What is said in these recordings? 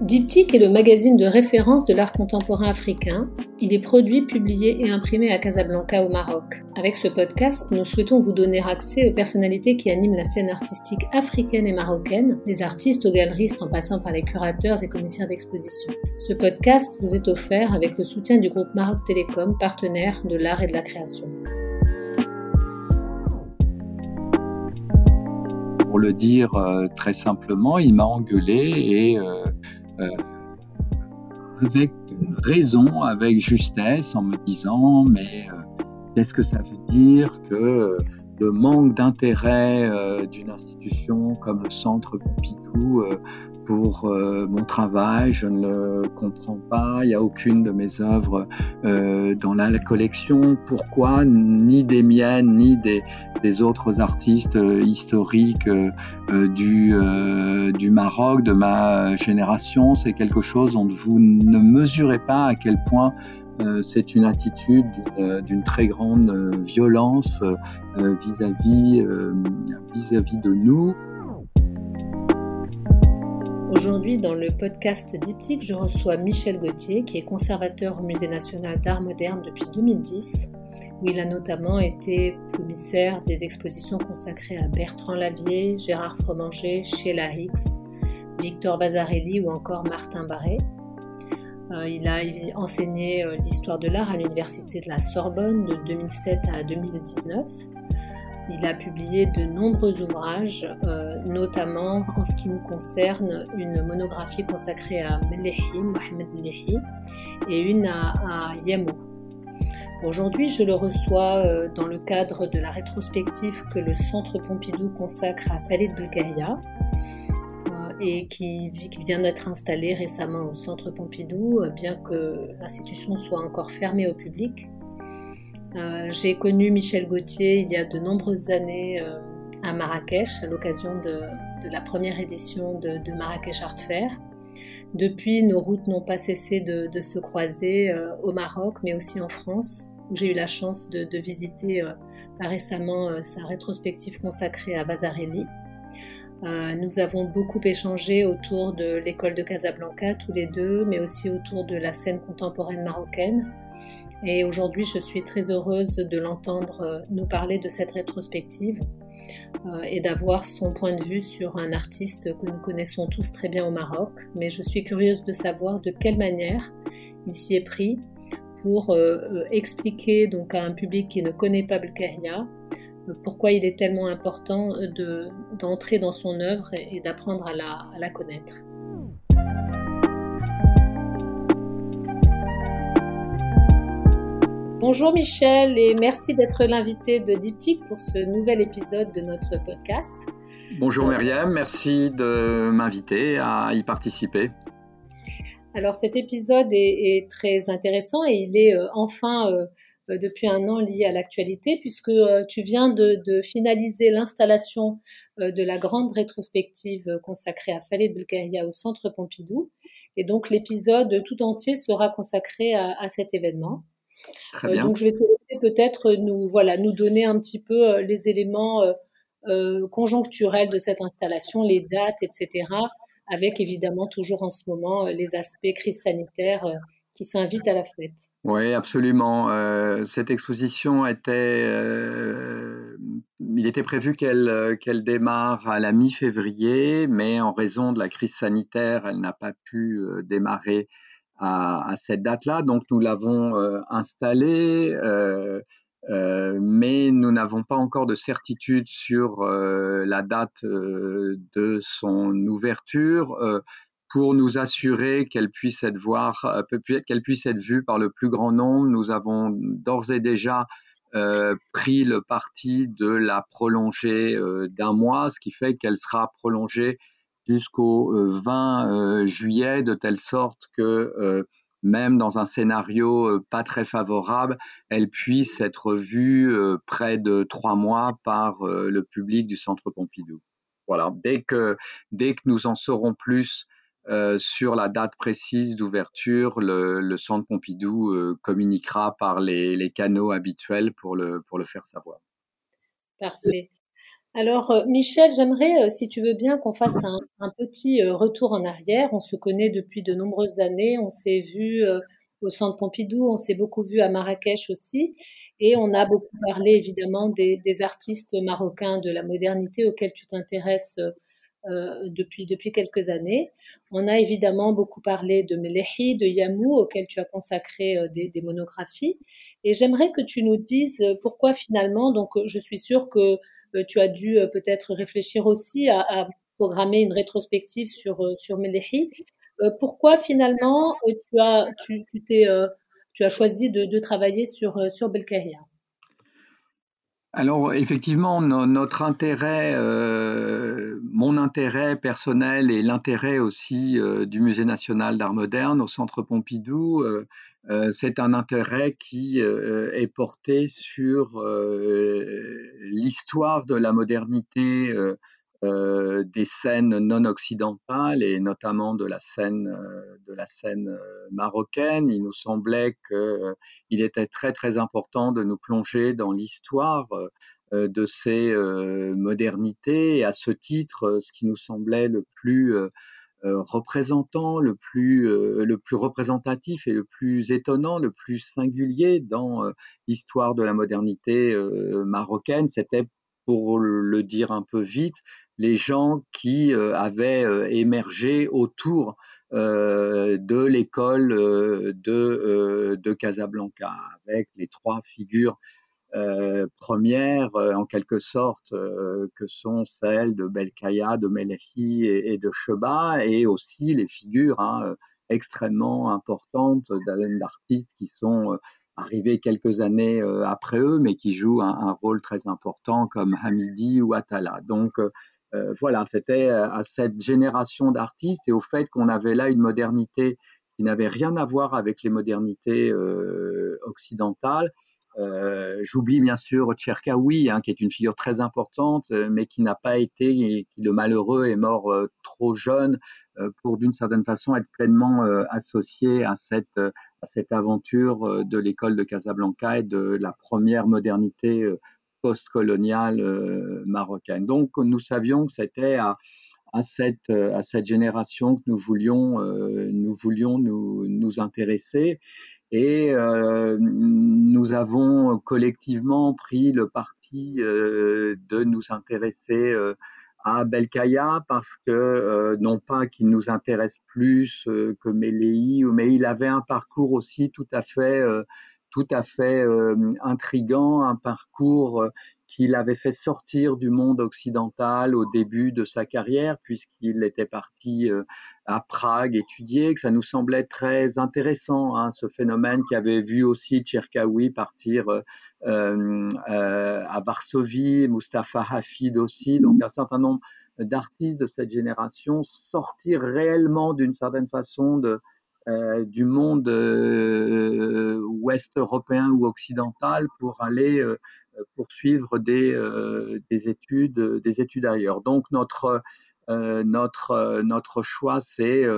Diptyque est le magazine de référence de l'art contemporain africain. Il est produit, publié et imprimé à Casablanca au Maroc. Avec ce podcast, nous souhaitons vous donner accès aux personnalités qui animent la scène artistique africaine et marocaine, des artistes aux galeristes en passant par les curateurs et commissaires d'exposition. Ce podcast vous est offert avec le soutien du groupe Maroc Télécom, partenaire de l'art et de la création. Pour le dire euh, très simplement, il m'a engueulé et euh, avec raison, avec justesse, en me disant mais euh, qu'est-ce que ça veut dire que le manque d'intérêt euh, d'une institution comme le Centre Pompidou pour euh, mon travail, je ne le comprends pas, il n'y a aucune de mes œuvres euh, dans la collection. Pourquoi Ni des miennes, ni des, autres artistes euh, historiques du, Maroc, de ma génération? C'est quelque chose dont vous ne mesurez pas à quel point c'est une attitude d'une très grande violence vis-à-vis vis-à-vis de nous. Aujourd'hui, dans le podcast Diptyque, je reçois Michel Gauthier, qui est conservateur au Musée national d'art moderne depuis 2010, où il a notamment été commissaire des expositions consacrées à Bertrand Lavier, Gérard Fromanger, Sheila Hicks, Victor Vasarelli ou encore Martin Barré. Euh, il a enseigné euh, l'histoire de l'art à l'Université de la Sorbonne de 2007 à 2019 il a publié de nombreux ouvrages, euh, notamment en ce qui nous concerne une monographie consacrée à Melehi, Mohamed Melehi, et une à, Yamou. Aujourd'hui, je le reçois euh, dans le cadre de la rétrospective que le Centre Pompidou consacre à Khalid Belkaya euh, et qui, vient d'être installé récemment au Centre Pompidou, bien que l'institution soit encore fermée au public. Euh, j'ai connu Michel Gauthier il y a de nombreuses années euh, à Marrakech à l'occasion de, la première édition de, Marrakech Art Fair. Depuis, nos routes n'ont pas cessé de, se croiser euh, au Maroc, mais aussi en France, où j'ai eu la chance de, visiter récemment sa rétrospective consacrée à Vasarely. nous avons beaucoup échangé autour de l'école de Casablanca, tous les deux, mais aussi autour de la scène contemporaine marocaine, et aujourd'hui, je suis très heureuse de l'entendre euh, nous parler de cette rétrospective euh, et d'avoir son point de vue sur un artiste que nous connaissons tous très bien au Maroc. Mais je suis curieuse de savoir de quelle manière il s'y est pris pour euh, expliquer donc à un public qui ne connaît pas Belkaria pourquoi il est tellement important d'entrer dans son œuvre et, d'apprendre à la connaître. Bonjour Michel et merci d'être l'invité de Diptyque pour ce nouvel épisode de notre podcast. Bonjour Myriam, merci de m'inviter à y participer. Alors cet épisode est, très intéressant et il est euh, enfin euh, euh, depuis un an lié à l'actualité puisque tu viens de, finaliser l'installation de la grande rétrospective consacrée à Khaled Belkahia au Centre Pompidou. Et donc l'épisode tout entier sera consacré à cet événement. Très euh, bien. donc je vais te laisser peut-être nous voilà nous donner un petit peu euh, les éléments euh, conjoncturels de cette installation, les dates, etc. Avec évidemment toujours en ce moment les aspects crise sanitaire qui s'invitent à la fête. Oui, absolument. cette exposition était, il était prévu qu'elle qu'elle démarre à la mi-février, mais en raison de la crise sanitaire, elle n'a pas pu démarrer à, cette date-là. Donc nous l'avons euh, installé, euh, euh, mais nous n'avons pas encore de certitude sur la date de son ouverture pour nous assurer qu'elle puisse être voir, qu'elle puisse être vue par le plus grand nombre. Nous avons d'ores et déjà pris le parti de la prolonger d'un mois, ce qui fait qu'elle sera prolongée jusqu'au 20 euh, euh, juillet, de telle sorte que euh, même dans un scénario pas très favorable, elle puisse être vue près de trois mois par le public du Centre Pompidou. Voilà, dès que, dès que nous en saurons plus sur la date précise d'ouverture, le, Centre Pompidou communiquera par les, les, canaux habituels pour le, pour le faire savoir. Parfait. Alors, euh, Michel, j'aimerais, euh, si tu veux bien, qu'on fasse un, petit euh, retour en arrière. On se connaît depuis de nombreuses années. On s'est vu au Centre Pompidou, on s'est beaucoup vu à Marrakech aussi. Et on a beaucoup parlé, évidemment, des, artistes marocains de la modernité auxquels tu t'intéresses depuis, depuis quelques années. On a évidemment beaucoup parlé de Melehi, de Yamou, auxquels tu as consacré des, des monographies. Et j'aimerais que tu nous dises pourquoi finalement, donc je suis sûre que tu as dû euh, peut-être réfléchir aussi à, programmer une rétrospective sur, euh, sur Melehi. pourquoi finalement tu as, tu, tu, tu as choisi de, de travailler sur, sur Belkahia alors effectivement, notre intérêt, mon intérêt personnel et l'intérêt aussi du Musée national d'art moderne au Centre Pompidou, c'est un intérêt qui est porté sur l'histoire de la modernité euh, des scènes non occidentales et notamment de la scène, euh, de la scène euh, marocaine. Il nous semblait qu'il était très très important de nous plonger dans l'histoire de ces modernités et à ce titre, ce qui nous semblait le plus représentant, le plus, le plus représentatif et le plus étonnant, le plus singulier dans l'histoire de la modernité marocaine, c'était pour le dire un peu vite, les gens qui euh, avaient euh, émergé autour euh, de l'école de, de, Casablanca, avec les trois figures premières, en quelque sorte, que sont celles de Belkaya, de Melehi et, de Cheba, et aussi les figures hein, extrêmement importantes d'artistes qui sont arrivés quelques années après eux, mais qui jouent un, un, rôle très important comme Hamidi ou Atala. Donc, voilà, c'était euh, à cette génération d'artistes et au fait qu'on avait là une modernité qui n'avait rien à voir avec les modernités euh, occidentales. J'oublie bien sûr Tcherkaoui, hein, qui est une figure très importante, mais qui n'a pas été, qui le malheureux est mort trop jeune pour d'une certaine façon être pleinement associé à cette, à cette aventure de l'école de Casablanca et de la première modernité post-coloniale euh, marocaine. Donc nous savions que c'était à, cette, euh, à cette génération que nous voulions, euh, nous, voulions nous, nous intéresser. Et nous avons collectivement pris le parti de nous intéresser à Belkaya parce que non pas qu'il nous intéresse plus que Méléi, mais il avait un parcours aussi tout à fait tout à fait euh, intrigant, un parcours euh, qu'il avait fait sortir du monde occidental au début de sa carrière, puisqu'il était parti euh, à Prague étudier, que ça nous semblait très intéressant, hein, ce phénomène qui avait vu aussi Tcherkaoui partir à Varsovie, Mustapha Hafid aussi, donc un certain nombre d'artistes de cette génération sortir réellement d'une certaine façon de, euh, du monde euh, ouest européen ou occidental pour aller euh, poursuivre des, des, études, des études ailleurs. Donc notre, notre, notre choix s'est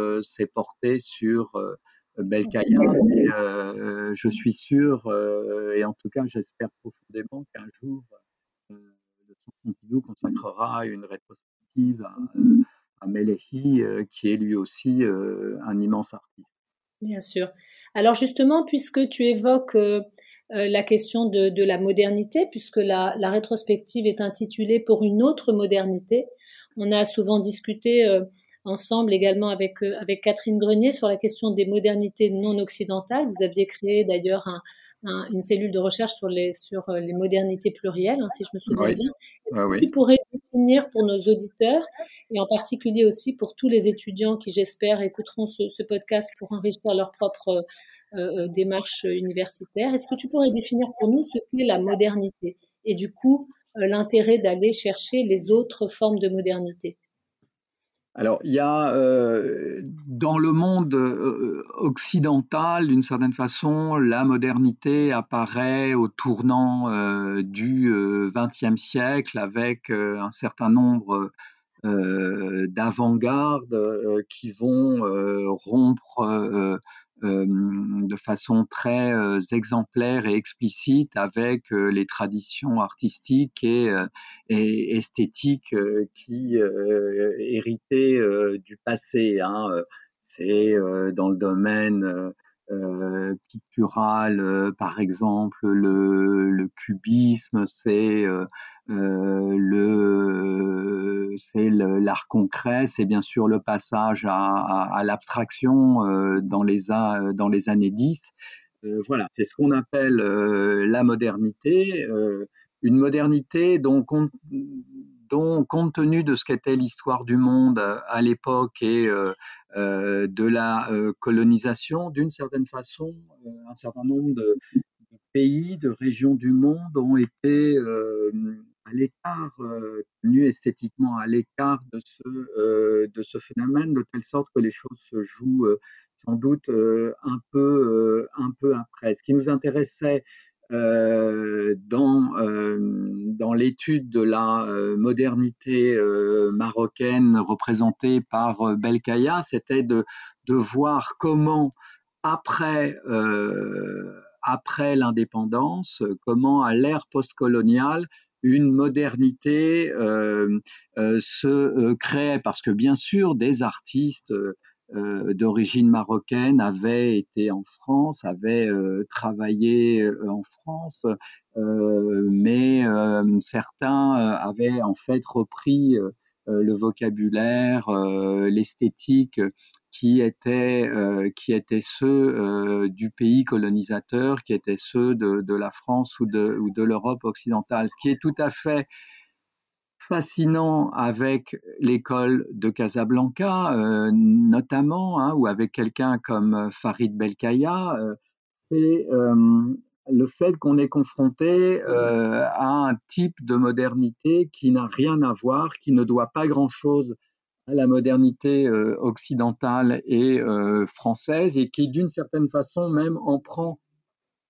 porté sur Belkaya. Et, je suis sûr, et en tout cas j'espère profondément qu'un jour, le Centre Pompidou consacrera une rétrospective à, à Melehi, qui est lui aussi un immense artiste. Bien sûr. Alors justement, puisque tu évoques euh, euh, la question de, la modernité, puisque la, rétrospective est intitulée Pour une autre modernité, on a souvent discuté euh, ensemble également avec Catherine Grenier sur la question des modernités non occidentales. Vous aviez créé d'ailleurs un, une cellule de recherche sur les, sur euh, les modernités plurielles, hein, si je me souviens bien. Oui. Qui pourrait définir pour nos auditeurs, et en particulier aussi pour tous les étudiants qui, j'espère, écouteront ce, ce, podcast pour enrichir leur propre euh, euh démarche universitaire, est-ce que tu pourrais définir pour nous ce qu'est la modernité et du coup euh, l'intérêt d'aller chercher les autres formes de modernité? Alors, il y a euh, dans le monde euh, occidental, d'une certaine façon, la modernité apparaît au tournant euh, du XXe siècle avec un certain nombre d'avant-gardes qui vont rompre de façon très exemplaire et explicite avec les traditions artistiques et, et esthétiques qui héritaient du passé. Hein. C'est dans le domaine euh, pictural, euh, par exemple le, le cubisme, c'est euh, le c'est l'art concret, c'est bien sûr le passage à, à, à l'abstraction dans les dans les années 10. voilà, c'est ce qu'on appelle la modernité, une modernité dont dont, compte tenu de ce qu'était l'histoire du monde euh, à l'époque et euh, euh, de la colonisation, d'une certaine façon, un certain nombre de, pays, de régions du monde ont été à l'écart, tenus esthétiquement à l'écart de ce, phénomène, de telle sorte que les choses se jouent sans doute un peu après. Ce qui nous intéressait euh, dans, euh, dans l'étude de la euh, modernité marocaine représentée par Belkaya, c'était de, de voir comment, après, après l'indépendance, comment à l'ère postcoloniale, une modernité se créait, parce que bien sûr, des artistes euh, d'origine marocaine avaient été en France, avaient euh, travaillé euh, en France, mais certains avaient en fait repris le vocabulaire, l'esthétique qui étaient, qui étaient ceux du pays colonisateur, qui étaient ceux de, la France ou de l'Europe occidentale. Ce qui est tout à fait fascinant avec l'école de Casablanca, euh, notamment, hein, ou avec quelqu'un comme euh, Farid Belkaya, euh, c'est le fait qu'on est confronté à un type de modernité qui n'a rien à voir, qui ne doit pas grand-chose à la modernité occidentale et française, et qui, d'une certaine façon, même en prend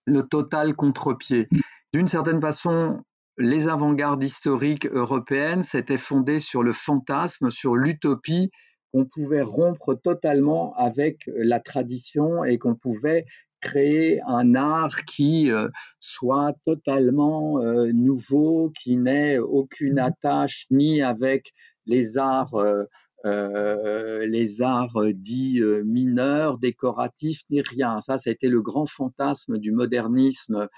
le total contre-pied. D'une certaine façon, les avant-gardes historiques européennes s'étaient fondées sur le fantasme, sur l'utopie qu'on pouvait rompre totalement avec la tradition et qu'on pouvait créer un art qui euh, soit totalement euh, nouveau, qui n'ait aucune attache ni avec les arts euh, les arts euh, dits euh, mineurs, décoratifs, ni rien. Ça, ça a été le grand fantasme du modernisme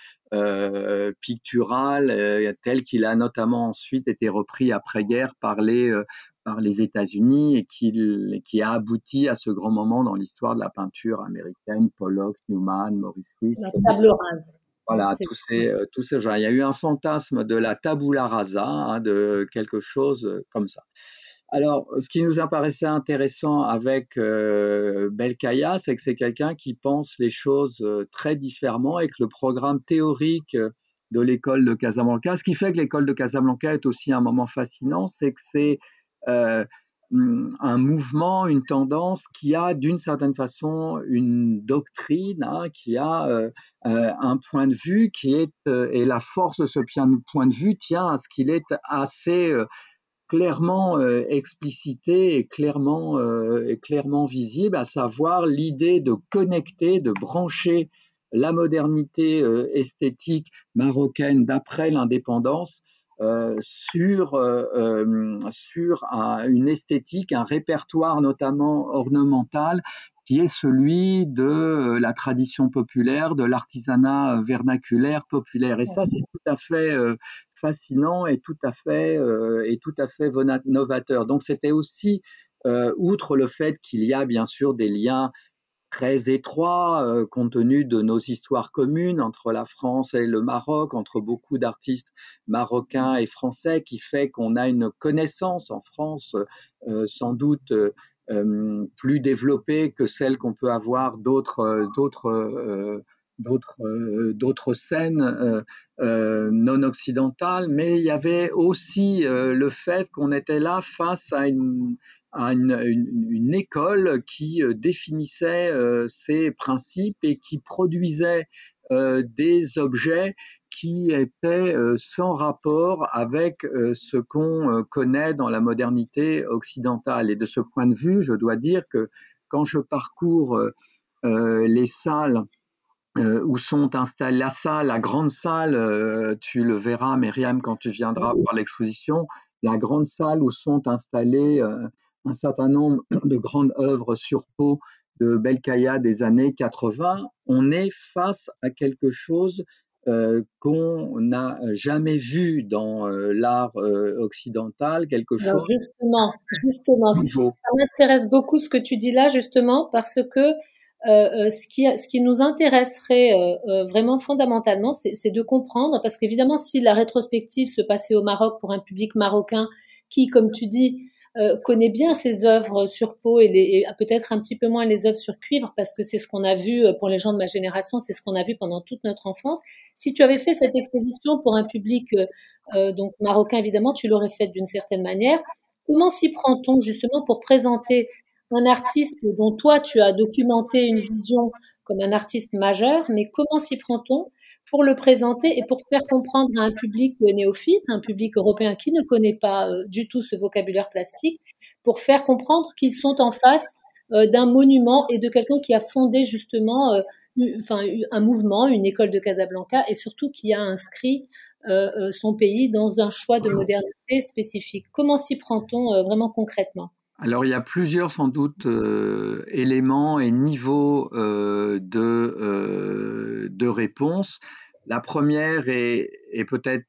pictural, tel qu'il a notamment ensuite été repris après-guerre par les, par les États-Unis et qui, qui a abouti à ce grand moment dans l'histoire de la peinture américaine, Pollock, Newman, Maurice Swiss. La table rase. Voilà, tous ces, tous ces gens. Il y a eu un fantasme de la tabula rasa, hein, de quelque chose comme ça. Alors, ce qui nous apparaissait intéressant avec euh, Belkaya, c'est que c'est quelqu'un qui pense les choses euh, très différemment et que le programme théorique de l'école de Casablanca, ce qui fait que l'école de Casablanca est aussi un moment fascinant, c'est que c'est euh, un mouvement, une tendance qui a d'une certaine façon une doctrine, hein, qui a un point de vue qui est, et la force de ce point de vue tient à ce qu'il est assez clairement euh, explicité et clairement, euh, et clairement visible, à savoir l'idée de connecter, de brancher la modernité euh, esthétique marocaine d'après l'indépendance sur, sur une esthétique, un répertoire notamment ornemental qui est celui de la tradition populaire, de l'artisanat vernaculaire populaire. Et ça, c'est tout à fait fascinant et tout à fait, euh, et tout à fait novateur. Donc c'était aussi, euh, outre le fait qu'il y a bien sûr des liens très étroits euh, compte tenu de nos histoires communes entre la France et le Maroc, entre beaucoup d'artistes marocains et français, qui fait qu'on a une connaissance en France sans doute plus développée que celle qu'on peut avoir d'autres d'autres scènes euh, euh, non occidentales, mais il y avait aussi le fait qu'on était là face à une, école qui définissait ses principes et qui produisait des objets qui étaient sans rapport avec ce qu'on connaît dans la modernité occidentale. Et de ce point de vue, je dois dire que quand je parcours les salles où sont installées la salle, la grande salle, tu le verras, Myriam, quand tu viendras voir l'exposition, la grande salle où sont installées un certain nombre de grandes œuvres sur peau de Belkaya des années 80, on est face à quelque chose euh, qu'on n'a jamais vu dans euh, l'art euh, occidental, quelque chose. Justement, justement, ça m'intéresse beaucoup ce que tu dis là, justement, parce que ce, qui, ce qui nous intéresserait vraiment fondamentalement, c'est de comprendre, parce qu'évidemment, si la rétrospective se passait au Maroc pour un public marocain qui, comme tu dis, euh, connaît bien ses œuvres sur peau et, et peut-être un petit peu moins les œuvres sur cuivre parce que c'est ce qu'on a vu euh, pour les gens de ma génération, c'est ce qu'on a vu pendant toute notre enfance. Si tu avais fait cette exposition pour un public euh, euh donc marocain évidemment, tu l'aurais faite d'une certaine manière. Comment s'y prend-on justement pour présenter un artiste dont toi tu as documenté une vision comme un artiste majeur, mais comment s'y prend-on pour le présenter et pour faire comprendre à un public néophyte, un public européen qui ne connaît pas euh, du tout ce vocabulaire plastique, pour faire comprendre qu'ils sont en face euh, d'un monument et de quelqu'un qui a fondé justement euh, enfin, un mouvement, une école de Casablanca, et surtout qui a inscrit son pays dans un choix de modernité spécifique. Comment s'y prend-on vraiment concrètement? Alors il y a plusieurs sans doute éléments et niveaux de, de réponse. La première est, peut-être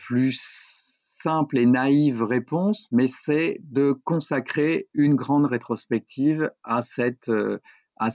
plus simple et naïve réponse, mais c'est de consacrer une grande rétrospective à cette, euh, à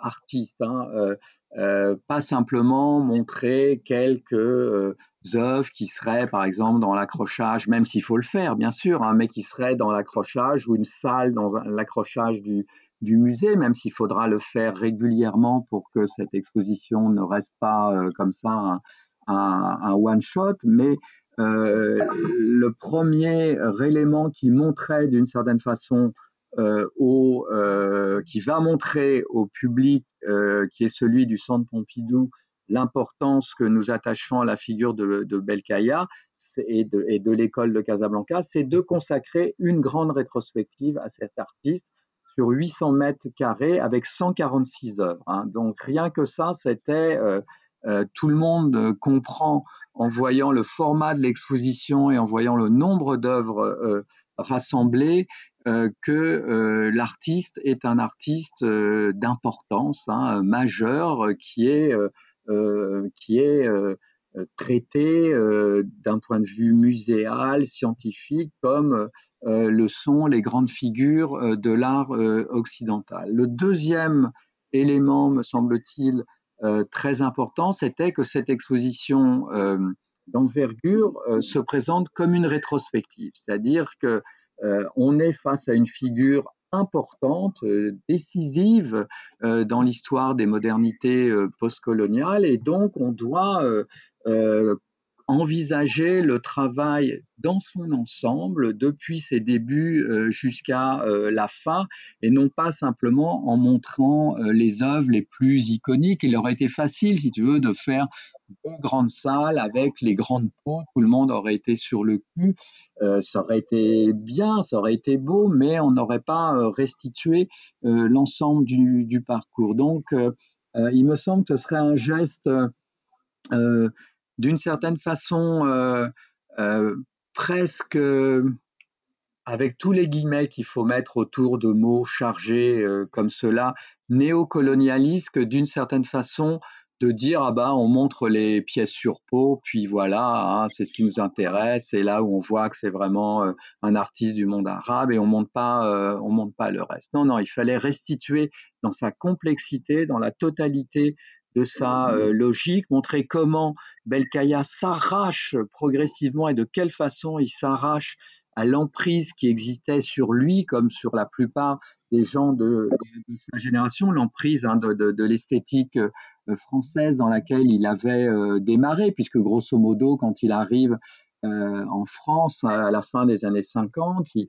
artiste. Hein. Euh, euh, pas simplement montrer quelques œuvres qui seraient, par exemple, dans l'accrochage, même s'il faut le faire, bien sûr, hein, mais qui seraient dans l'accrochage ou une salle dans l'accrochage du, musée, même s'il faudra le faire régulièrement pour que cette exposition ne reste pas euh, comme ça un, one-shot. Mais euh, le premier élément qui montrait d'une certaine façon euh, au, qui va montrer au public qui est celui du Centre Pompidou l'importance que nous attachons à la figure de, de Belkaya et de, l'école de Casablanca, c'est de consacrer une grande rétrospective à cet artiste sur 800 mètres carrés avec 146 œuvres. Hein. Donc rien que ça, c'était euh, euh, tout le monde comprend en voyant le format de l'exposition et en voyant le nombre d'œuvres euh, rassemblées que l'artiste est un artiste d'importance hein, majeure qui est qui est traité d'un point de vue muséal, scientifique, comme euh, le sont les grandes figures euh, de l'art euh, occidental. Le deuxième élément, me semble-t-il, très important, c'était que cette exposition d'envergure se présente comme une rétrospective, c'est-à-dire que on est face à une figure importante, décisive dans l'histoire des modernités postcoloniales, et donc on doit envisager le travail dans son ensemble, depuis ses débuts euh, jusqu'à euh, la fin, et non pas simplement en montrant euh, les œuvres les plus iconiques. Il aurait été facile, si tu veux, de faire deux grandes salles avec les grandes peaux, tout le monde aurait été sur le cul, ça aurait été bien, ça aurait été beau, mais on n'aurait pas restitué l'ensemble du, du, parcours. Donc, il me semble que ce serait un geste d'une certaine façon euh, euh, presque avec tous les guillemets qu'il faut mettre autour de mots chargés euh, comme cela, néocolonialiste, que d'une certaine façon de dire ah bah on montre les pièces sur peau puis voilà hein, c'est ce qui nous intéresse c'est là où on voit que c'est vraiment un artiste du monde arabe et on monte pas on monte pas le reste. Non non il fallait restituer dans sa complexité dans la totalité de sa euh, logique, montrer comment Belkaya s'arrache progressivement et de quelle façon il s'arrache à l'emprise qui existait sur lui, comme sur la plupart des gens de, sa génération, l'emprise hein, de, l'esthétique euh, française dans laquelle il avait euh, démarré, puisque grosso modo, quand il arrive en France à la fin des années 50, il,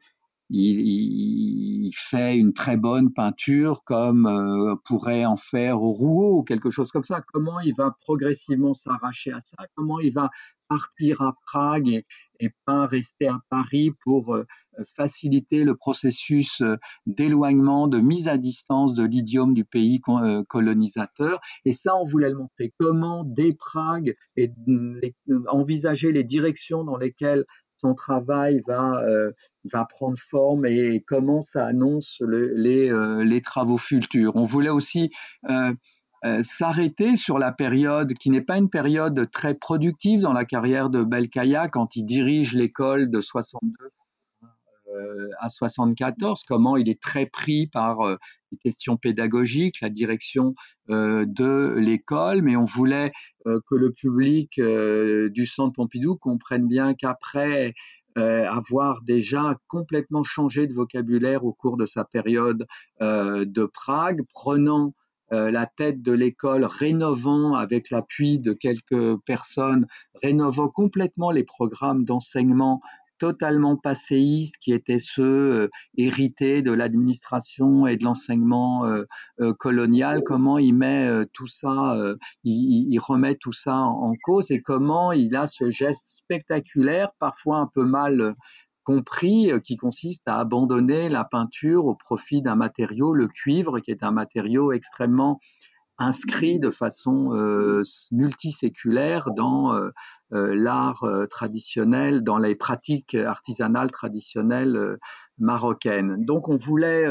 il, fait une très bonne peinture comme euh, pourrait en faire au rouleau ou quelque chose comme ça. Comment il va progressivement s'arracher à ça? Comment il va partir à Prague et, pas rester à Paris pour euh, faciliter le processus euh, d'éloignement, de mise à distance de l'idiome du pays colonisateur? Et ça, on voulait le montrer. Comment, dès Prague, et envisager les directions dans lesquelles son travail va, va prendre forme et comment ça annonce les, les, travaux futurs. On voulait aussi euh, s'arrêter sur la période qui n'est pas une période très productive dans la carrière de Belkaya quand il dirige l'école de 62 euh, à 74, comment il est très pris par euh, les questions pédagogiques, la direction de l'école, mais on voulait que le public du Centre Pompidou comprenne bien qu'après avoir déjà complètement changé de vocabulaire au cours de sa période de Prague, prenant euh, la tête de l'école, rénovant avec l'appui de quelques personnes, rénovant complètement les programmes d'enseignement totalement passéistes qui étaient ceux euh, hérités de l'administration et de l'enseignement euh, colonial, comment il met tout ça, il, remet tout ça en, cause et comment il a ce geste spectaculaire, parfois un peu mal compris, euh, qui consiste à abandonner la peinture au profit d'un matériau, le cuivre, qui est un matériau extrêmement inscrit de façon euh, multiséculaire dans euh, l'art traditionnel, dans les pratiques artisanales traditionnelles marocaines. Donc on voulait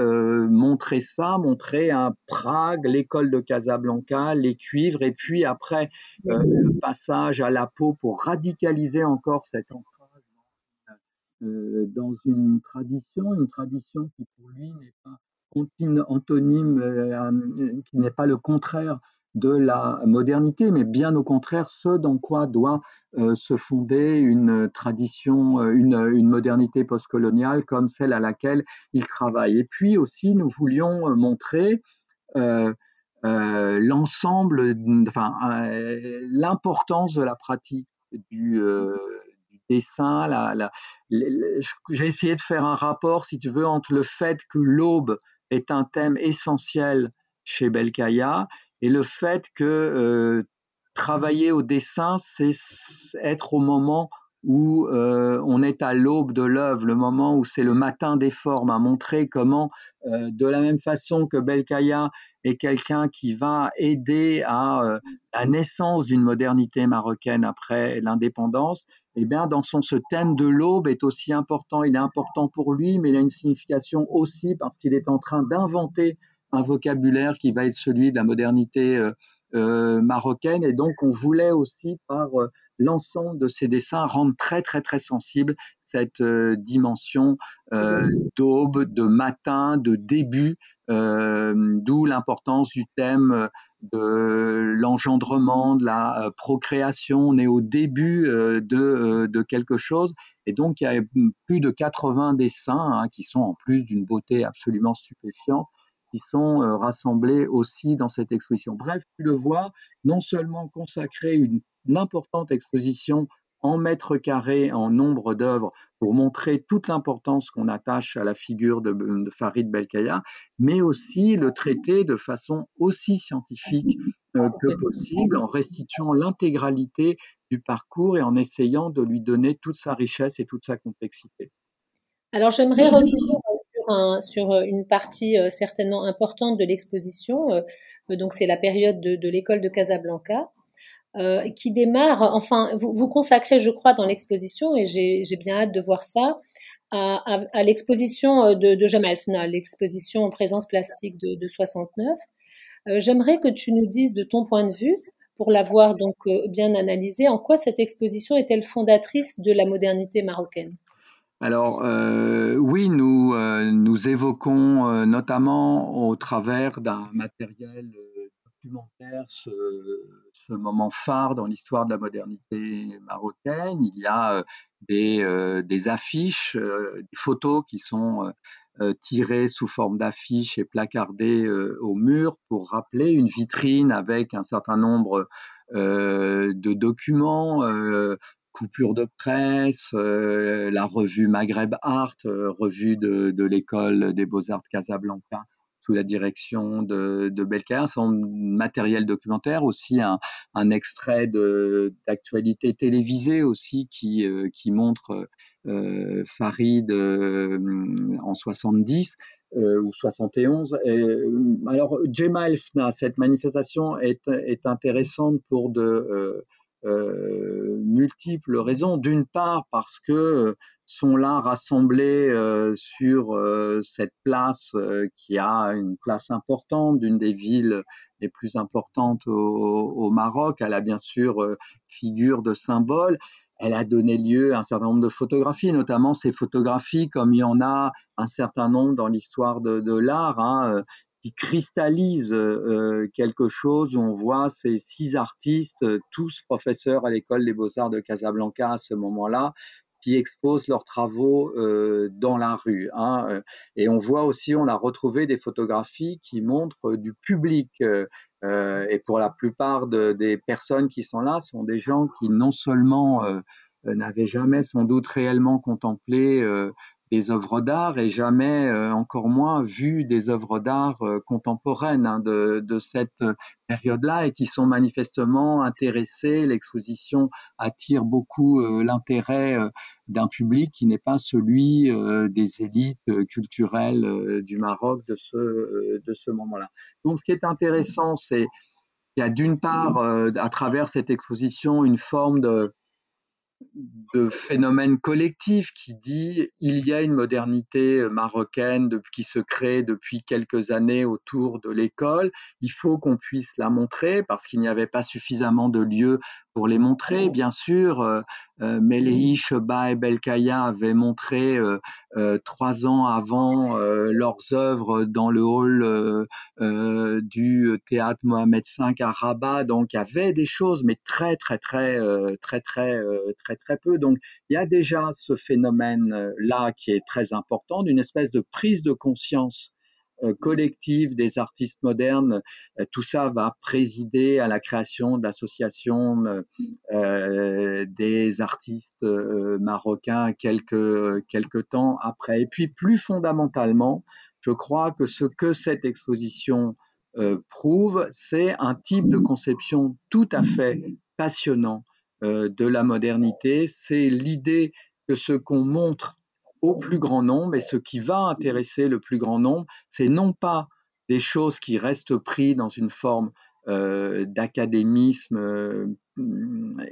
montrer ça, montrer un Prague, l'école de Casablanca, les cuivres, et puis après le passage à la peau pour radicaliser encore cette euh, dans une tradition, une tradition qui pour lui n'est pas antonyme, euh, qui n'est pas le contraire de la modernité, mais bien au contraire ce dans quoi doit euh, se fonder une tradition, une, modernité postcoloniale comme celle à laquelle il travaille. Et puis aussi, nous voulions montrer l'ensemble, enfin, l'importance de la pratique du, dessin. J'ai essayé de faire un rapport, si tu veux, entre le fait que l'aube est un thème essentiel chez Belkaya. Et le fait que euh, travailler au dessin, c'est être au moment où euh, on est à l'aube de l'œuvre, le moment où c'est le matin des formes, à montrer comment, euh, de la même façon que Belkaya est quelqu'un qui va aider à euh, la naissance d'une modernité marocaine après l'indépendance, eh bien, dans son ce thème de l'aube est aussi important. Il est important pour lui, mais il a une signification aussi parce qu'il est en train d'inventer un vocabulaire qui va être celui de la modernité marocaine. Et donc, on voulait aussi, par euh, l'ensemble de ces dessins, rendre très, très, très sensible cette euh, dimension d'aube, de matin, de début, d'où l'importance du thème de l'engendrement, de la procréation. On est au début de, de, quelque chose. Et donc, il y a plus de 80 dessins hein, qui sont en plus d'une beauté absolument stupéfiante qui sont euh, rassemblés aussi dans cette exposition. Bref, tu le vois, non seulement consacrer une, importante exposition en mètres carrés, en nombre d'œuvres, pour montrer toute l'importance qu'on attache à la figure de, Farid Belkaya, mais aussi le traiter de façon aussi scientifique euh, que possible, en restituant l'intégralité du parcours et en essayant de lui donner toute sa richesse et toute sa complexité. Alors j'aimerais revenir sur euh, une partie euh, certainement importante de l'exposition. Euh, donc c'est la période de, l'école de Casablanca. qui démarre, enfin, vous, consacrez, je crois, dans l'exposition, et j'ai bien hâte de voir ça, à, l'exposition de, de, Jamal Fna, l'exposition en présence plastique de, de 69. J'aimerais que tu nous dises de ton point de vue, pour l'avoir donc bien analysé, en quoi cette exposition est-elle fondatrice de la modernité marocaine? Alors euh, oui, nous, euh, nous évoquons euh, notamment au travers d'un matériel documentaire ce, moment phare dans l'histoire de la modernité marocaine. Il y a des, des affiches, des photos qui sont tirées sous forme d'affiches et placardées au mur pour rappeler une vitrine avec un certain nombre de documents, coupure de presse, la revue Maghreb Art, revue de, l'école des beaux-arts Casablanca, sous la direction de, de son matériel documentaire, aussi un, extrait d'actualité télévisée aussi qui, qui montre Farid en 70 ou 71. alors, Jema Elfna, cette manifestation est, est intéressante pour de euh, multiples raisons. D'une part parce que euh, sont là rassemblés euh, sur cette place qui a une place importante, d'une des villes les plus importantes au, Maroc. Elle a bien sûr figure de symbole. Elle a donné lieu à un certain nombre de photographies, notamment ces photographies, comme il y en a un certain nombre dans l'histoire de, de l'art, hein, qui cristallise euh, quelque chose on voit ces six artistes, tous professeurs à l'école des beaux-arts de Casablanca à ce moment-là, qui exposent leurs travaux euh, dans la rue. Hein. Et on voit aussi, on a retrouvé des photographies qui montrent du public. Euh, et pour la plupart de, des personnes qui sont là, sont des gens qui non seulement n'avaient jamais sans doute réellement contemplé des œuvres d'art et jamais, euh, encore moins, vu des œuvres d'art euh, contemporaines hein, de, cette période-là et qui sont manifestement intéressés. L'exposition attire beaucoup euh, l'intérêt d'un public qui n'est pas celui des élites culturelles du Maroc de ce, de ce moment-là. Donc ce qui est intéressant, c'est qu'il y a d'une part, à travers cette exposition, une forme de de phénomène collectif qui dit il y a une modernité marocaine qui se crée depuis quelques années autour de l'école. Il faut qu'on puisse la montrer parce qu'il n'y avait pas suffisamment de lieux pour les montrer. Bien sûr, euh, euh et Belkaya avaient montré euh, euh, trois ans avant leurs œuvres dans le hall du théâtre Mohamed V à Rabat. Donc, il y avait des choses, mais très, très, très, très, très, très, très peu. Donc, il y a déjà ce phénomène-là qui est très important, d'une espèce de prise de conscience euh, collective des artistes modernes, euh, tout ça va présider à la création d'associations euh, des artistes marocains quelques, quelques temps après. Et puis plus fondamentalement, je crois que ce que cette exposition prouve, c'est un type de conception tout à fait passionnant de la modernité. C'est l'idée que ce qu'on montre au plus grand nombre. Et ce qui va intéresser le plus grand nombre, c'est non pas des choses qui restent prises dans une forme euh, d'académisme euh,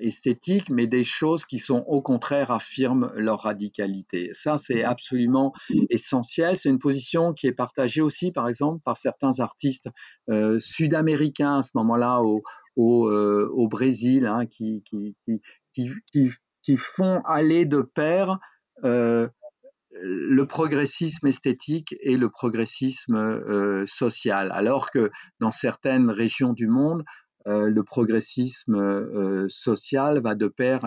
esthétique, mais des choses qui sont au contraire affirment leur radicalité. Ça, c'est absolument essentiel. C'est une position qui est partagée aussi, par exemple, par certains artistes euh, sud-américains à ce moment-là au, au, au Brésil, hein, qui, qui, qui, qui, font aller de pair le progressisme esthétique et le progressisme euh, social, alors que dans certaines régions du monde, euh, le progressisme euh, social va de pair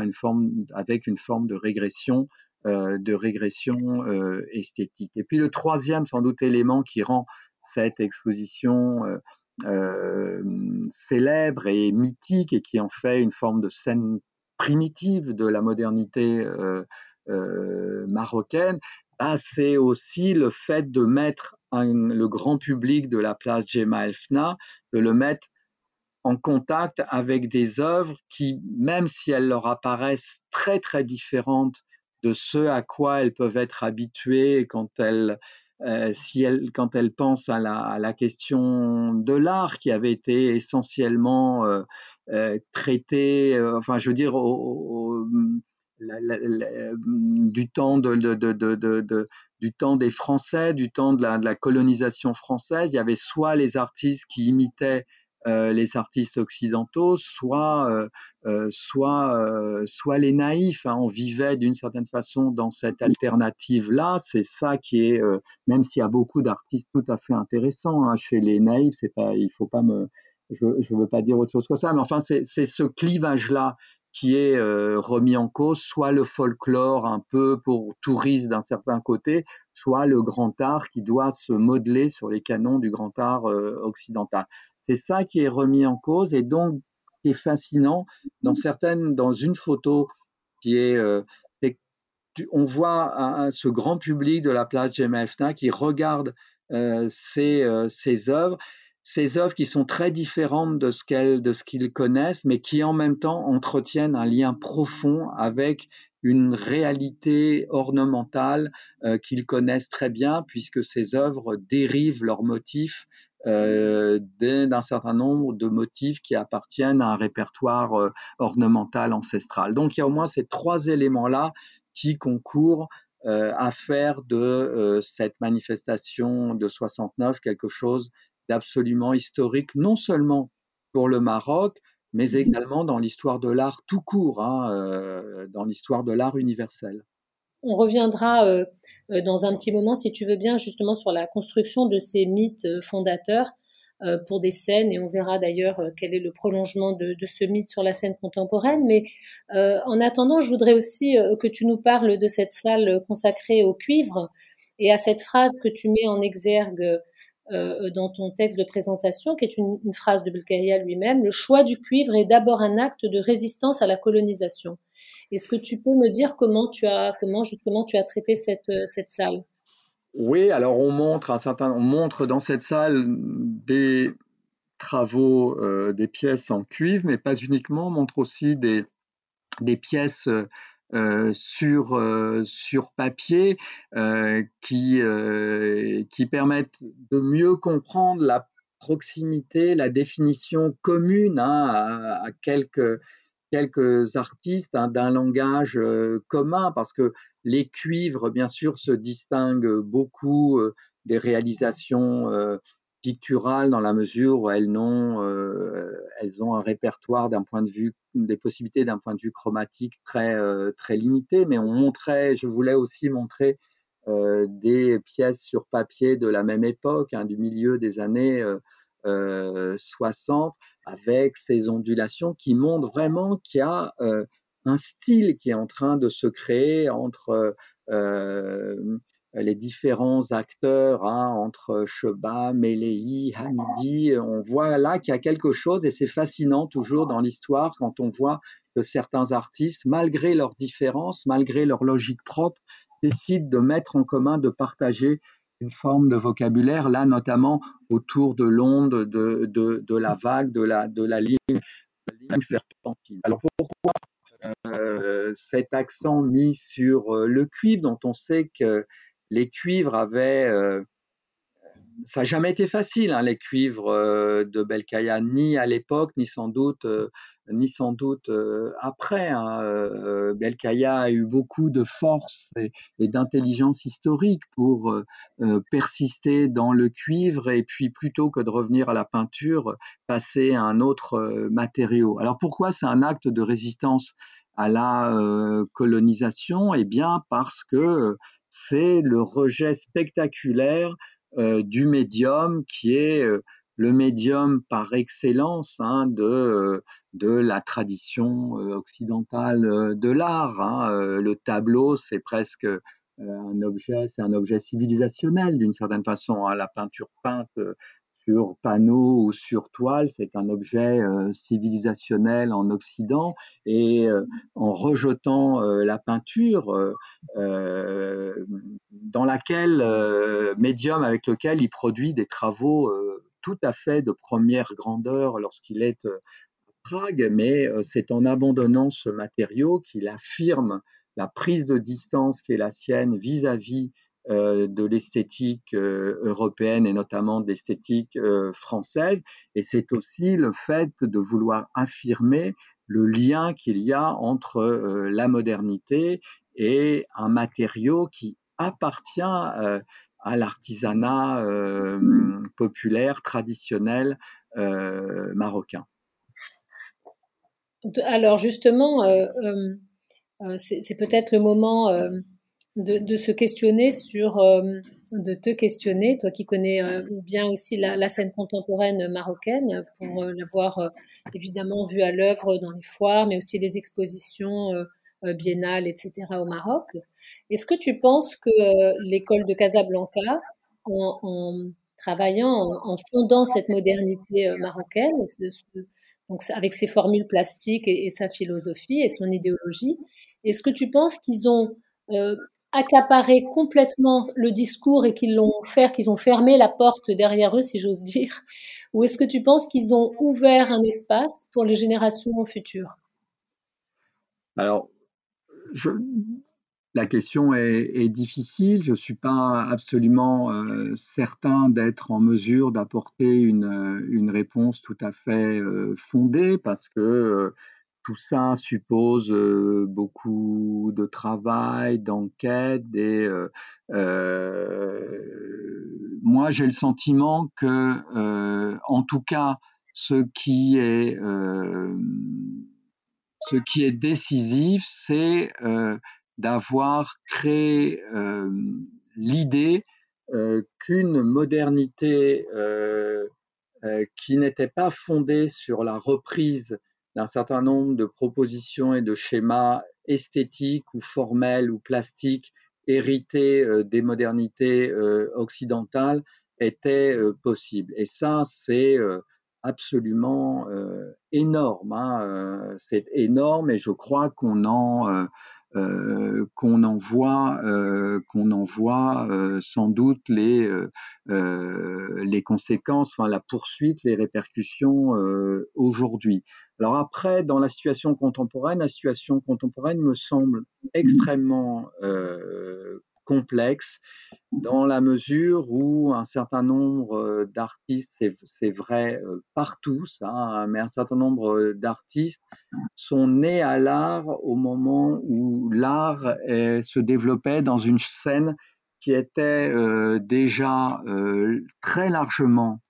avec une forme de régression, de régression esthétique. Et puis le troisième, sans doute, élément qui rend cette exposition célèbre et mythique et qui en fait une forme de scène primitive de la modernité marocaine, bah, c'est aussi le fait de mettre le grand public de la place Gemma Elfna, de le mettre en contact avec des œuvres qui, même si elles leur apparaissent très très différentes de ce à quoi elles peuvent être habituées quand elles, euh, si elles, quand elles pensent à la, question de l'art qui avait été essentiellement euh, euh, traité, enfin je veux dire, au, du temps du temps des Français, du temps de la, colonisation française. Il y avait soit les artistes qui imitaient euh, les artistes occidentaux, soit, euh, euh, soit, soit les naïfs. Hein. On vivait d'une certaine façon dans cette alternative-là. C'est ça qui est, même s'il y a beaucoup d'artistes tout à fait intéressants hein, chez les naïfs, c'est pas, il faut pas me, je ne veux pas dire autre chose que ça, mais enfin, c'est ce clivage-là qui est euh, remis en cause, soit le folklore un peu pour touristes d'un certain côté, soit le grand art qui doit se modeler sur les canons du grand art euh, occidental. C'est ça qui est remis en cause et donc qui est fascinant dans certaines, dans une photo qui est, euh, on voit ce grand public de la place Gemma qui regarde ces œuvres ces œuvres qui sont très différentes de ce qu'elles, de ce qu'ils connaissent, mais qui en même temps entretiennent un lien profond avec une réalité ornementale euh, qu'ils connaissent très bien, puisque ces œuvres dérivent leurs motifs euh, d'un certain nombre de motifs qui appartiennent à un répertoire euh, ornemental ancestral. Donc il y a au moins ces trois éléments-là qui concourent à faire de cette manifestation de 69 quelque chose absolument historique, non seulement pour le Maroc, mais mmh également dans l'histoire de l'art tout court, hein, euh, dans l'histoire de l'art universel. On reviendra euh, euh, dans un petit moment, si tu veux bien, justement sur la construction de ces mythes fondateurs pour des scènes, et on verra d'ailleurs quel est le prolongement de, de, ce mythe sur la scène contemporaine. Mais en attendant, je voudrais aussi que tu nous parles de cette salle consacrée au cuivre et à cette phrase que tu mets en exergue euh, dans ton texte de présentation, qui est une, phrase de Belkaya lui-même, le choix du cuivre est d'abord un acte de résistance à la colonisation. Est-ce que tu peux me dire comment tu as, comment justement tu as traité cette, euh, cette salle? Oui, alors on montre un certain, on montre dans cette salle des travaux, euh, des pièces en cuivre, mais pas uniquement, on montre aussi des, des pièces euh, sur, euh, sur papier euh, qui, qui permettent de mieux comprendre la proximité, la définition commune hein, à, quelques, quelques artistes hein, d'un langage commun, parce que les cuivres, bien sûr, se distinguent beaucoup des réalisations picturales dans la mesure où elles, ont, euh, elles ont un répertoire d'un point de vue, des possibilités d'un point de vue chromatique très, euh, très limité. Mais on montrait, je voulais aussi montrer euh, des pièces sur papier de la même époque, hein, du milieu des années 60, avec ces ondulations qui montrent vraiment qu'il y a un style qui est en train de se créer entre les différents acteurs hein, entre Sheba, Melehi, Hamidi, on voit là qu'il y a quelque chose et c'est fascinant toujours dans l'histoire quand on voit que certains artistes, malgré leurs différences, malgré leur logique propre, décident de mettre en commun, de partager une forme de vocabulaire, là notamment autour de l'onde, de, de, la vague, de la, de la ligne, serpentine. Alors pourquoi euh, cet accent mis sur euh, le cuivre dont on sait que les cuivres avaient euh, ça n'a jamais été facile, hein, les cuivres euh, de Belkaya, ni à l'époque, ni sans doute, euh, ni sans doute après. Hein. Belkaya a eu beaucoup de force et, d'intelligence historique pour persister dans le cuivre et puis plutôt que de revenir à la peinture, passer à un autre matériau. Alors pourquoi c'est un acte de résistance à la colonisation? Eh bien parce que c'est le rejet spectaculaire euh, du médium qui est euh, le médium par excellence hein, de, euh, de la tradition occidentale de l'art. Hein. Le tableau, c'est presque un objet, c'est un objet civilisationnel d'une certaine façon. Hein. La peinture peinte sur panneau ou sur toile, c'est un objet euh, civilisationnel en Occident, et euh, en rejetant euh, la peinture, dans laquelle, médium avec lequel il produit des travaux tout à fait de première grandeur lorsqu'il est à Prague, mais c'est en abandonnant ce matériau qu'il affirme la prise de distance qui est la sienne vis-à-vis de l'esthétique euh, européenne et notamment de l'esthétique euh, française. Et c'est aussi le fait de vouloir affirmer le lien qu'il y a entre la modernité et un matériau qui appartient à l'artisanat populaire, traditionnel marocain. Alors justement, c'est peut-être le moment de, se questionner sur, euh, de te questionner, toi qui connais euh, bien aussi la, scène contemporaine marocaine, pour euh, l'avoir évidemment vue à l'œuvre dans les foires, mais aussi des expositions biennales, etc. au Maroc. Est-ce que tu penses que l'école de Casablanca, en, travaillant, en, fondant cette modernité marocaine, donc avec ses formules plastiques et, sa philosophie et son idéologie, est-ce que tu penses qu'ils ont accaparé complètement le discours et qu'ils l'ont fait, qu'ils ont fermé la porte derrière eux, si j'ose dire Ou est-ce que tu penses qu'ils ont ouvert un espace pour les générations futures? Alors, la question est, difficile. Je ne suis pas absolument euh, certain d'être en mesure d'apporter une, réponse tout à fait euh, fondée parce que euh, tout ça suppose beaucoup de travail, d'enquête. Moi, j'ai le sentiment que, en tout cas, ce qui est ce qui est décisif, c'est d'avoir créé l'idée qu'une modernité qui n'était pas fondée sur la reprise d'un certain nombre de propositions et de schémas esthétiques ou formels ou plastiques hérités des modernités occidentales était possible. Et ça, c'est absolument énorme. Hein, c'est énorme et je crois qu'on en euh, qu'on envoie, euh, qu'on envoie euh, sans doute les, les conséquences, enfin la poursuite, les répercussions aujourd'hui. Alors après, dans la situation contemporaine, la situation contemporaine me semble extrêmement complexe dans la mesure où un certain nombre d'artistes, c'est vrai partout ça, hein, mais un certain nombre d'artistes sont nés à l'art au moment où l'art se développait dans une scène qui était déjà très largement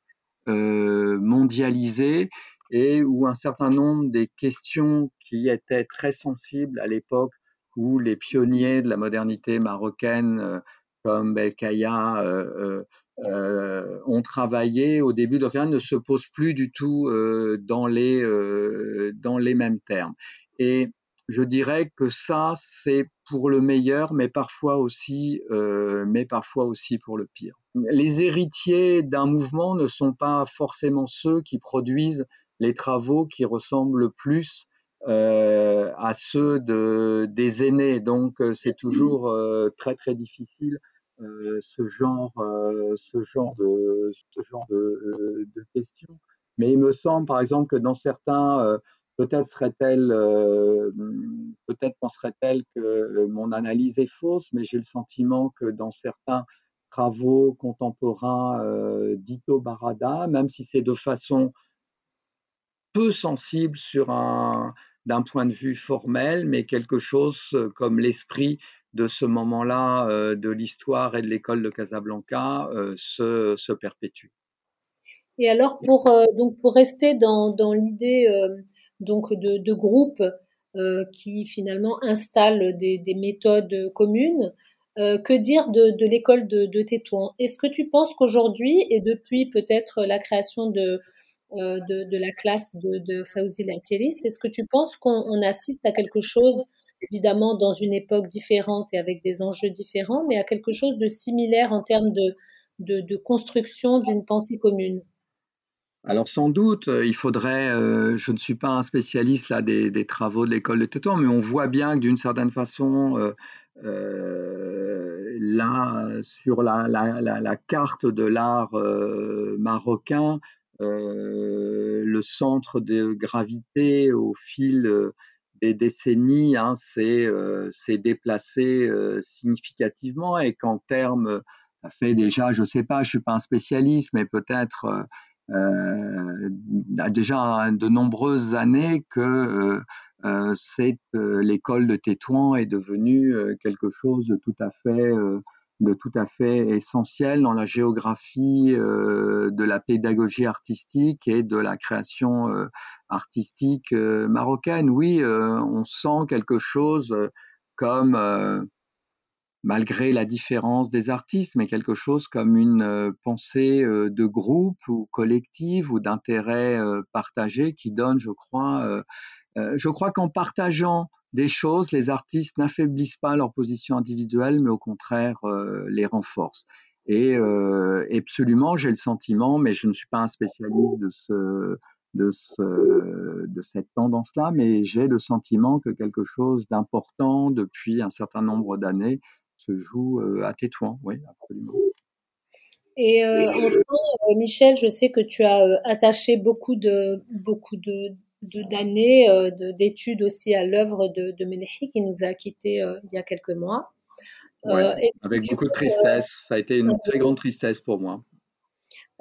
mondialisée et où un certain nombre des questions qui étaient très sensibles à l'époque où les pionniers de la modernité marocaine euh, comme Belkaya euh, euh, ont travaillé au début de rien ne se posent plus du tout dans, les, dans les mêmes termes. Et je dirais que ça, c'est pour le meilleur, mais parfois aussi, mais parfois aussi pour le pire. Les héritiers d'un mouvement ne sont pas forcément ceux qui produisent les travaux qui ressemblent le plus euh, à ceux de, des aînés. Donc euh, c'est toujours euh, très très difficile ce genre, ce genre de, ce genre de, questions. Mais il me semble, par exemple, que dans certains, peut-être serait-elle, peut-être penserait-elle que mon analyse est fausse, mais j'ai le sentiment que dans certains travaux contemporains d'Ito Barada, même si c'est de façon peu sensible sur un, d'un point de vue formel, mais quelque chose euh, comme l'esprit de ce moment-là euh, de l'histoire et de l'école de Casablanca euh, se, perpétue. Et alors, pour, donc pour rester dans, l'idée donc de, groupe qui finalement installe des, méthodes communes, que dire de, l'école de, de Tétouan? Est-ce que tu penses qu'aujourd'hui, et depuis peut-être la création de, euh, de, la classe de, de Fauzi Est-ce que tu penses qu'on assiste à quelque chose, évidemment dans une époque différente et avec des enjeux différents, mais à quelque chose de similaire en termes de, de, construction d'une pensée commune? Alors sans doute, euh, il faudrait, euh, je ne suis pas un spécialiste là des, travaux de l'école de Tétouan, mais on voit bien que d'une certaine façon, là, sur la, la, carte de l'art marocain, le centre de gravité au fil euh, des décennies hein, s'est euh, déplacé significativement et qu'en termes, ça fait déjà, je ne sais pas, je ne suis pas un spécialiste, mais peut-être déjà de nombreuses années que l'école de Tétouan est devenue quelque chose de tout à fait de tout à fait essentiel dans la géographie euh, de la pédagogie artistique et de la création euh, artistique euh, marocaine. Oui, on sent quelque chose comme, malgré la différence des artistes, mais quelque chose comme une pensée de groupe ou collective ou d'intérêt partagé qui donne, je crois, je crois qu'en partageant des choses, les artistes n'affaiblissent pas leur position individuelle, mais au contraire euh, les renforcent. Et, euh, absolument, j'ai le sentiment, mais je ne suis pas un spécialiste de, ce, de, ce, de cette tendance-là, mais j'ai le sentiment que quelque chose d'important depuis un certain nombre d'années se joue à Tétouan, oui, absolument. Et enfin, Michel, je sais que tu as attaché beaucoup de beaucoup de d'années d'études aussi à l'œuvre de, de qui nous a quittés il y a quelques mois. avec beaucoup de tristesse. Ça a été une très grande tristesse pour moi.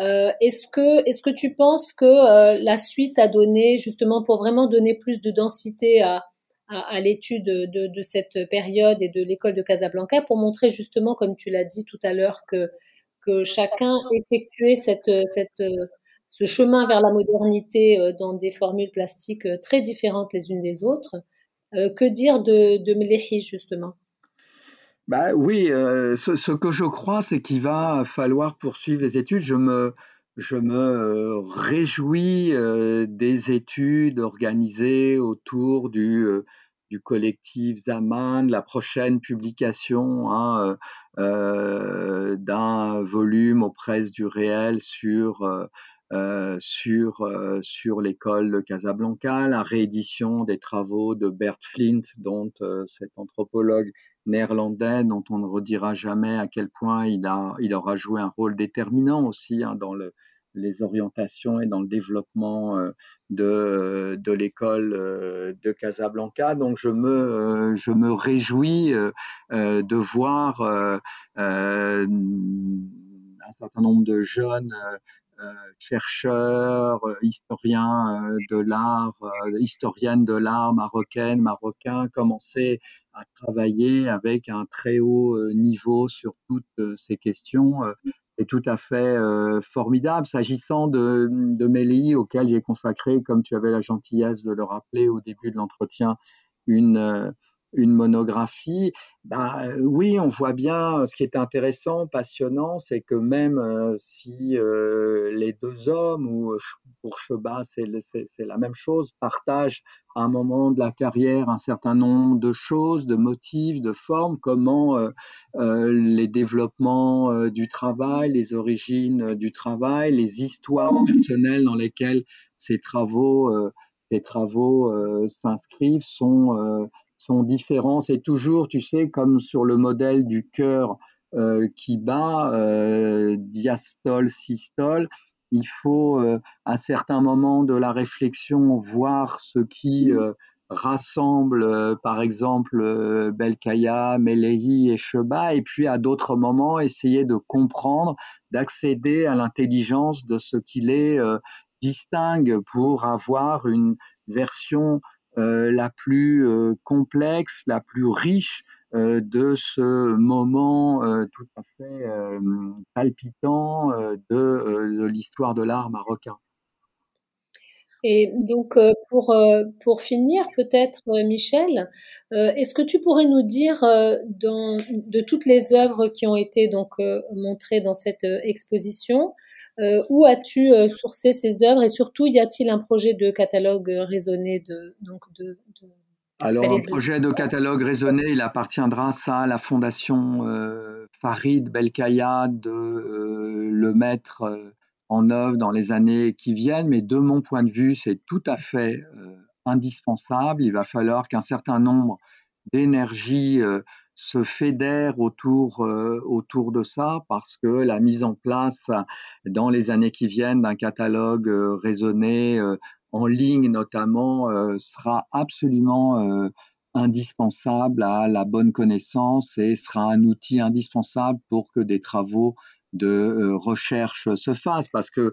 Euh, est-ce que, est-ce que tu penses que euh, la suite a donné, justement, pour vraiment donner plus de densité à, à, l'étude de, de, cette période et de l'école de Casablanca, pour montrer justement, comme tu l'as dit tout à l'heure, que, que chacun effectuait cette, cette, ce chemin vers la modernité euh, dans des formules plastiques très différentes les unes des autres. que dire de, de justement? Bah oui, euh, ce, que je crois, c'est qu'il va falloir poursuivre les études. Je me, je me euh, réjouis euh, des études organisées autour du, du collectif Zaman, la prochaine publication hein, d'un volume aux presses du réel sur sur, sur l'école de Casablanca, la réédition des travaux de Bert Flint, dont cet anthropologue néerlandais dont on ne redira jamais à quel point il, aura joué un rôle déterminant aussi hein, dans le, les orientations et dans le développement euh, de, l'école euh, de Casablanca. Donc euh, je me réjouis de voir un certain nombre de jeunes euh, chercheurs, euh, historiens euh, de l'art, historiennes de l'art marocaine, marocains, commencer à travailler avec un très haut niveau sur toutes ces questions est tout à fait formidable. S'agissant de, de Méli, auquel j'ai consacré, comme tu avais la gentillesse de le rappeler au début de l'entretien, une, une monographie, bah, oui, on voit bien ce qui est intéressant, passionnant, c'est que même si les deux hommes, ou pour Cheba c'est la même chose, partagent à un moment de la carrière un certain nombre de choses, de motifs, de formes, comment les développements du travail, les origines du travail, les histoires personnelles dans lesquelles ces travaux, ces travaux s'inscrivent sont sont différents. C'est toujours, tu sais, comme sur le modèle du cœur euh, qui bat, euh, diastole, systole. Il faut, euh, à certains moments de la réflexion, voir ce qui rassemble, par exemple, Belkaya, Melehi et Sheba, et puis à d'autres moments, essayer de comprendre, d'accéder à l'intelligence de ce qui les distingue pour avoir une version la plus euh, complexe, la plus riche euh, de ce moment tout à fait palpitant de, l'histoire de l'art marocain. Et donc, pour, pour finir, peut-être, Michel, est-ce que tu pourrais nous dire, dans, de toutes les œuvres qui ont été donc montrées dans cette exposition, euh, où as-tu euh, sourcé ces œuvres? Et surtout, y a-t-il un projet de catalogue raisonné de, donc de, alors, un projet de catalogue raisonné, il appartiendra ça à la fondation euh, Farid Belkaya de le mettre en œuvre dans les années qui viennent, mais de mon point de vue, c'est tout à fait indispensable. Il va falloir qu'un certain nombre d'énergies se fédèrent autour, euh, autour de ça parce que la mise en place dans les années qui viennent d'un catalogue euh, raisonné euh, en ligne notamment sera absolument indispensable à la bonne connaissance et sera un outil indispensable pour que des travaux de recherche se fassent parce que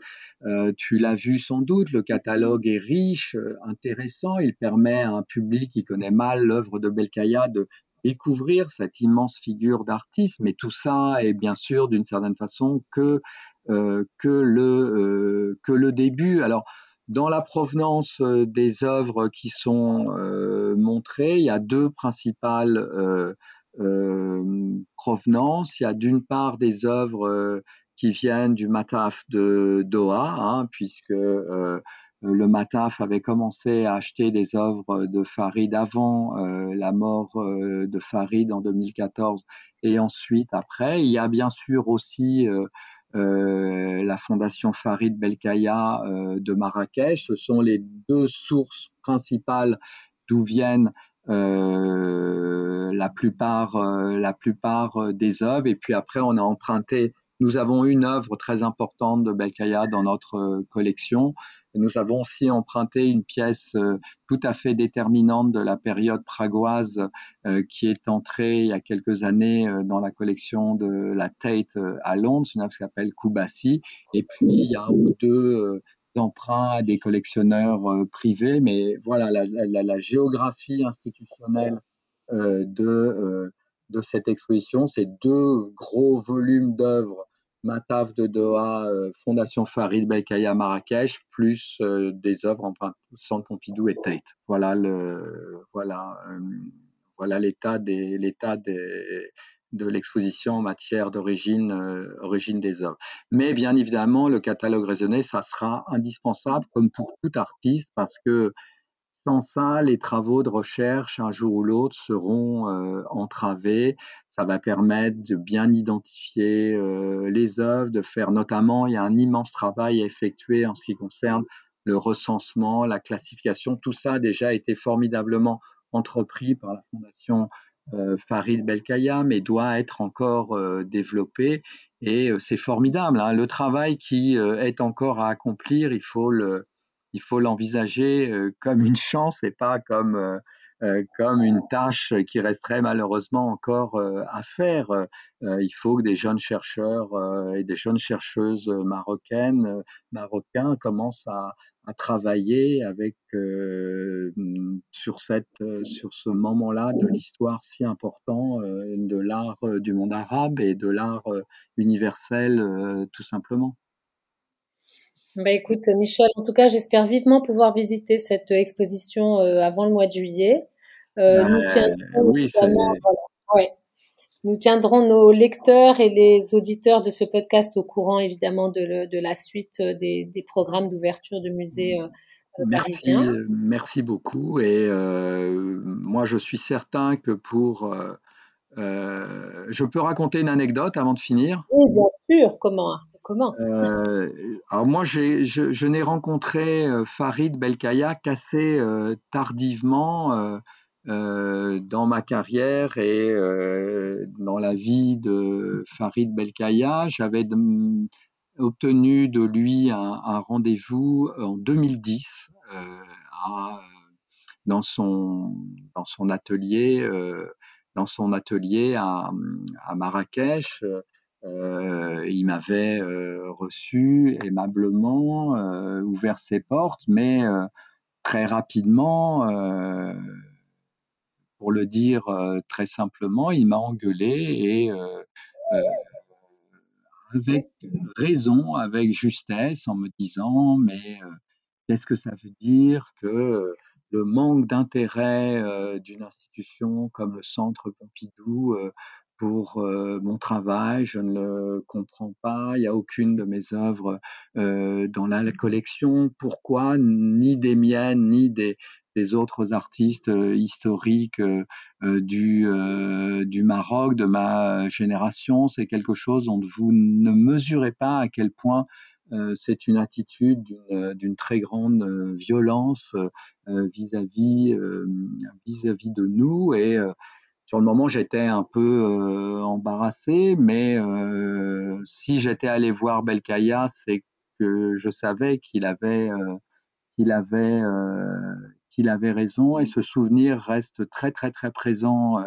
tu l'as vu sans doute, le catalogue est riche, intéressant, il permet à un public qui connaît mal l'œuvre de Belkaya de découvrir cette immense figure d'artiste, mais tout ça est bien sûr d'une certaine façon que, euh, que, le, euh, que le début. Alors, dans la provenance euh, des œuvres qui sont montrées, il y a deux principales provenances. Il y a d'une part des œuvres qui viennent du Mataf de Doha, hein, puisque le Mataf avait commencé à acheter des œuvres de Farid avant euh, la mort euh, de Farid en 2014 et ensuite après. Il y a bien sûr aussi la fondation Farid Belkaya de Marrakech. Ce sont les deux sources principales d'où viennent la plupart, la plupart des œuvres. Et puis après, on a emprunté. Nous avons une œuvre très importante de Belkaya dans notre collection nous avons aussi emprunté une pièce euh, tout à fait déterminante de la période pragoise euh, qui est entrée il y a quelques années euh, dans la collection de la Tate à Londres, une œuvre qui s'appelle Kubasi. Et puis, il y a un ou deux emprunts à des collectionneurs privés. Mais voilà, la, géographie institutionnelle de, de cette exposition, c'est deux gros volumes d'œuvres Mataf de Doha, euh, Fondation Farid Belkaya Marrakech, plus euh, des œuvres en Centre Pompidou et Tate. Voilà euh, l'état des, l'état de l'exposition en matière d'origine, origine des œuvres. Mais bien évidemment, le catalogue raisonné, ça sera indispensable, comme pour tout artiste, parce que sans ça, les travaux de recherche, un jour ou l'autre, seront entravés ça va permettre de bien identifier euh, les œuvres, de faire notamment, il y a un immense travail à effectuer en ce qui concerne le recensement, la classification. Tout ça a déjà été formidablement entrepris par la Fondation euh, Farid Belkaya, mais doit être encore euh, développé. Et c'est formidable. Hein. Le travail qui est encore à accomplir, il faut l'envisager comme une chance et pas comme comme une tâche qui resterait malheureusement encore euh, à faire. Euh, il faut que des jeunes chercheurs et des jeunes chercheuses marocaines, marocains commencent à, travailler avec sur cette sur ce moment-là de l'histoire si important de l'art du monde arabe et de l'art universel tout simplement. Bah écoute, Michel, en tout cas, j'espère vivement pouvoir visiter cette exposition euh, avant le mois de juillet. Euh, nous, tiendrons, oui, nous tiendrons nos lecteurs et les auditeurs de ce podcast au courant, évidemment, de, de la suite des, des programmes d'ouverture de musées. Euh, merci, merci beaucoup. Et moi, je suis certain que pour je peux raconter une anecdote avant de finir? Oui, bien sûr. Comment? Euh, Alors moi, je, n'ai rencontré euh, Farid Belkaya qu'assez euh, tardivement dans ma carrière et dans la vie de Farid Belkaya. J'avais obtenu de lui un, rendez-vous en 2010 dans, son, atelier, dans son atelier à Marrakech. Euh, il m'avait euh, reçu aimablement, euh, ouvert ses portes, mais très rapidement, pour le dire très simplement, il m'a engueulé et avec raison, avec justesse, en me disant mais qu'est-ce que ça veut dire que le manque d'intérêt d'une institution comme le Centre Pompidou pour mon travail, je ne le comprends pas, il n'y a aucune de mes œuvres dans la collection. Pourquoi Ni des miennes, ni des, autres artistes historiques du, du Maroc, de ma génération? C'est quelque chose dont vous ne mesurez pas à quel point c'est une attitude d'une très grande violence vis-à-vis vis-à-vis de nous et sur le moment, j'étais un peu euh, embarrassé, mais euh, si j'étais allé voir Belkaya, c'est que je savais qu'il avait, euh, qu'il avait, qu'il avait raison, et ce souvenir reste très très très présent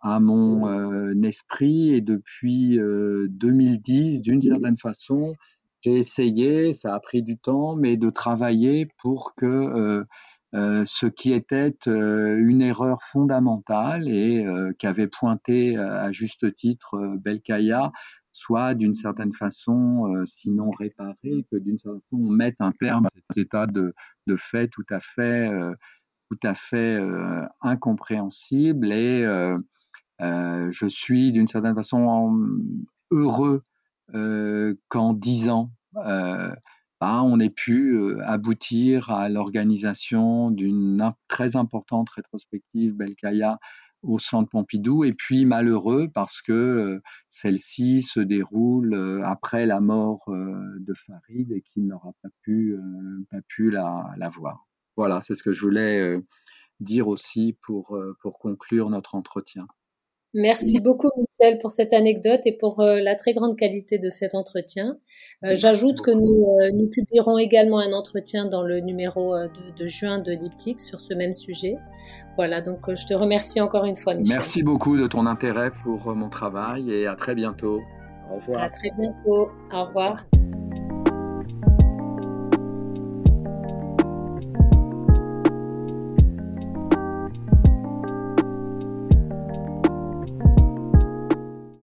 à mon esprit. Et depuis 2010, d'une certaine façon, j'ai essayé, ça a pris du temps, mais de travailler pour que euh, ce qui était euh, une erreur fondamentale et euh, qu'avait pointé à juste titre Belkaya, soit d'une certaine façon, sinon réparé, que d'une certaine façon on mette un terme à cet état de, de fait tout à fait, tout à fait incompréhensible. Et je suis d'une certaine façon heureux qu'en dix ans, on ait pu aboutir à l'organisation d'une très importante rétrospective Belkaya au Centre Pompidou, et puis malheureux parce que celle-ci se déroule après la mort de Farid et qu'il n'aura pas pu, la, voir. Voilà, c'est ce que je voulais dire aussi pour conclure notre entretien. Merci beaucoup Michel pour cette anecdote et pour euh, la très grande qualité de cet entretien. Euh, j'ajoute que nous, euh, nous, publierons également un entretien dans le numéro de, de, juin de Diptyque sur ce même sujet. Voilà, donc je te remercie encore une fois Michel. Merci beaucoup de ton intérêt pour mon travail et à très bientôt. Au revoir. À très bientôt. Au revoir.